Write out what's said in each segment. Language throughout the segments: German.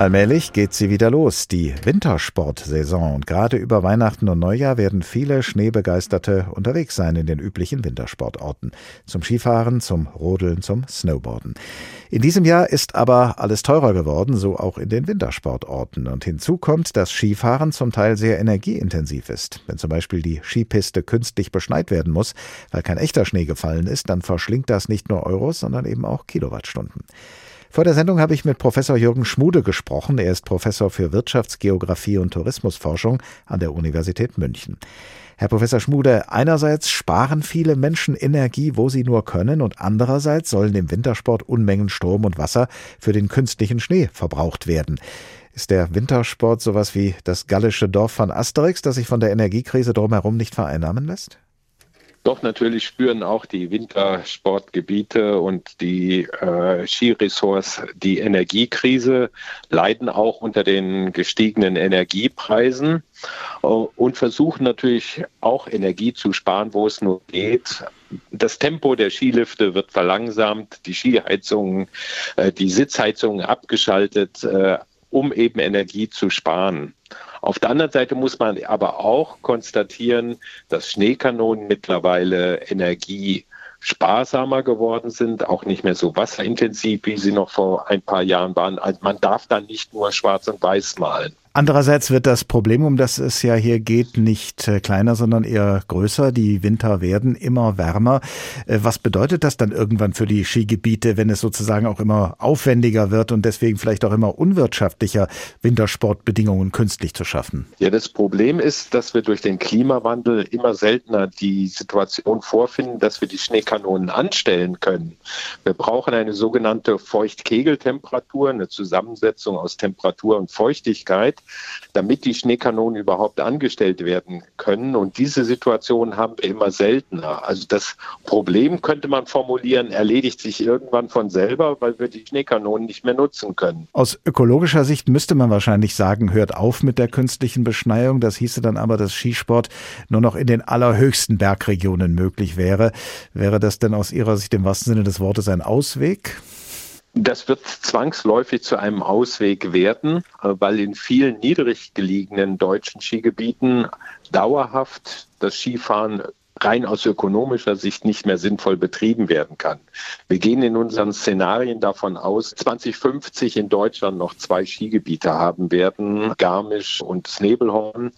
Allmählich geht sie wieder los, die Wintersportsaison. Und gerade über Weihnachten und Neujahr werden viele Schneebegeisterte unterwegs sein in den üblichen Wintersportorten. Zum Skifahren, zum Rodeln, zum Snowboarden. In diesem Jahr ist aber alles teurer geworden, so auch in den Wintersportorten. Und hinzu kommt, dass Skifahren zum Teil sehr energieintensiv ist. Wenn zum Beispiel die Skipiste künstlich beschneit werden muss, weil kein echter Schnee gefallen ist, dann verschlingt das nicht nur Euros, sondern eben auch Kilowattstunden. Vor der Sendung habe ich mit Professor Jürgen Schmude gesprochen. Er ist Professor für Wirtschaftsgeographie und Tourismusforschung an der Universität München. Herr Professor Schmude, einerseits sparen viele Menschen Energie, wo sie nur können, und andererseits sollen im Wintersport Unmengen Strom und Wasser für den künstlichen Schnee verbraucht werden. Ist der Wintersport sowas wie das gallische Dorf von Asterix, das sich von der Energiekrise drumherum nicht vereinnahmen lässt? Doch natürlich spüren auch die Wintersportgebiete und die äh, Skiresorts die Energiekrise, leiden auch unter den gestiegenen Energiepreisen äh, und versuchen natürlich auch Energie zu sparen, wo es nur geht. Das Tempo der Skilifte wird verlangsamt, die Skiheizungen, äh, die Sitzheizungen abgeschaltet, äh, um eben Energie zu sparen. Auf der anderen Seite muss man aber auch konstatieren, dass Schneekanonen mittlerweile Energie sparsamer geworden sind, auch nicht mehr so wasserintensiv, wie sie noch vor ein paar Jahren waren. Also man darf dann nicht nur schwarz und weiß malen. Andererseits wird das Problem, um das es ja hier geht, nicht äh, kleiner, sondern eher größer. Die Winter werden immer wärmer. Äh, was bedeutet das dann irgendwann für die Skigebiete, wenn es sozusagen auch immer aufwendiger wird und deswegen vielleicht auch immer unwirtschaftlicher, Wintersportbedingungen künstlich zu schaffen? Ja, das Problem ist, dass wir durch den Klimawandel immer seltener die Situation vorfinden, dass wir die Schneekanonen anstellen können. Wir brauchen eine sogenannte Feuchtkegeltemperatur, eine Zusammensetzung aus Temperatur und Feuchtigkeit damit die Schneekanonen überhaupt angestellt werden können. Und diese Situation haben wir immer seltener. Also das Problem könnte man formulieren, erledigt sich irgendwann von selber, weil wir die Schneekanonen nicht mehr nutzen können. Aus ökologischer Sicht müsste man wahrscheinlich sagen, hört auf mit der künstlichen Beschneiung. Das hieße dann aber, dass Skisport nur noch in den allerhöchsten Bergregionen möglich wäre. Wäre das denn aus Ihrer Sicht im wahrsten Sinne des Wortes ein Ausweg? Das wird zwangsläufig zu einem Ausweg werden, weil in vielen niedrig gelegenen deutschen Skigebieten dauerhaft das Skifahren rein aus ökonomischer Sicht nicht mehr sinnvoll betrieben werden kann. Wir gehen in unseren Szenarien davon aus, 2050 in Deutschland noch zwei Skigebiete haben werden, Garmisch und Snebelhorn.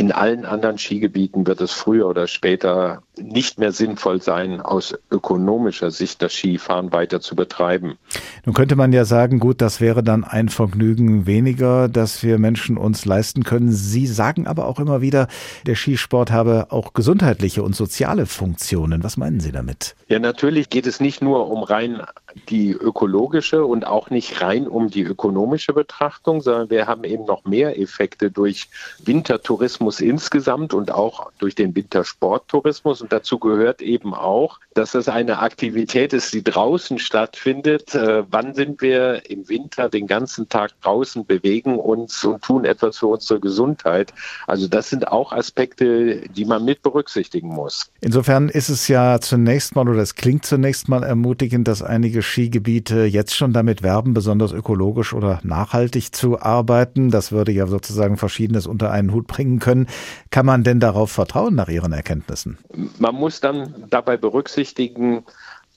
In allen anderen Skigebieten wird es früher oder später nicht mehr sinnvoll sein, aus ökonomischer Sicht das Skifahren weiter zu betreiben. Nun könnte man ja sagen, gut, das wäre dann ein Vergnügen weniger, das wir Menschen uns leisten können. Sie sagen aber auch immer wieder, der Skisport habe auch gesundheitliche und soziale Funktionen. Was meinen Sie damit? Ja, natürlich geht es nicht nur um rein die ökologische und auch nicht rein um die ökonomische Betrachtung, sondern wir haben eben noch mehr Effekte durch Wintertourismus insgesamt und auch durch den Wintersporttourismus. Und dazu gehört eben auch, dass es eine Aktivität ist, die draußen stattfindet. Äh, wann sind wir im Winter den ganzen Tag draußen, bewegen uns und tun etwas für unsere Gesundheit? Also das sind auch Aspekte, die man mit berücksichtigen muss. Insofern ist es ja zunächst mal oder es klingt zunächst mal ermutigend, dass einige einige Skigebiete jetzt schon damit werben, besonders ökologisch oder nachhaltig zu arbeiten. Das würde ja sozusagen Verschiedenes unter einen Hut bringen können. Kann man denn darauf vertrauen nach Ihren Erkenntnissen? Man muss dann dabei berücksichtigen,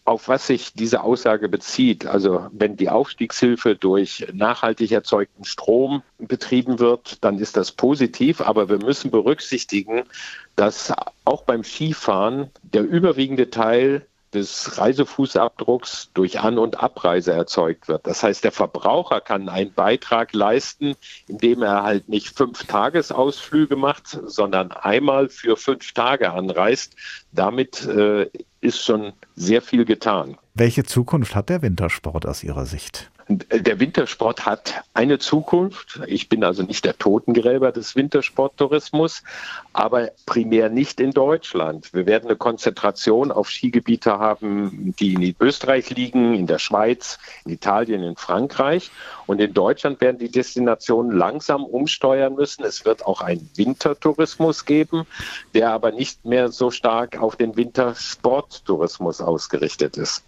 auf was sich diese Aussage bezieht. Also wenn die Aufstiegshilfe durch nachhaltig erzeugten Strom betrieben wird, dann ist das positiv. Aber wir müssen berücksichtigen, dass auch beim Skifahren der überwiegende Teil des Reisefußabdrucks durch An- und Abreise erzeugt wird. Das heißt, der Verbraucher kann einen Beitrag leisten, indem er halt nicht fünf Tagesausflüge macht, sondern einmal für fünf Tage anreist. Damit äh, ist schon sehr viel getan. Welche Zukunft hat der Wintersport aus Ihrer Sicht? Der Wintersport hat eine Zukunft. Ich bin also nicht der Totengräber des Wintersporttourismus, aber primär nicht in Deutschland. Wir werden eine Konzentration auf Skigebiete haben, die in Österreich liegen, in der Schweiz, in Italien, in Frankreich. Und in Deutschland werden die Destinationen langsam umsteuern müssen. Es wird auch einen Wintertourismus geben, der aber nicht mehr so stark auf den Wintersporttourismus ausgerichtet ist.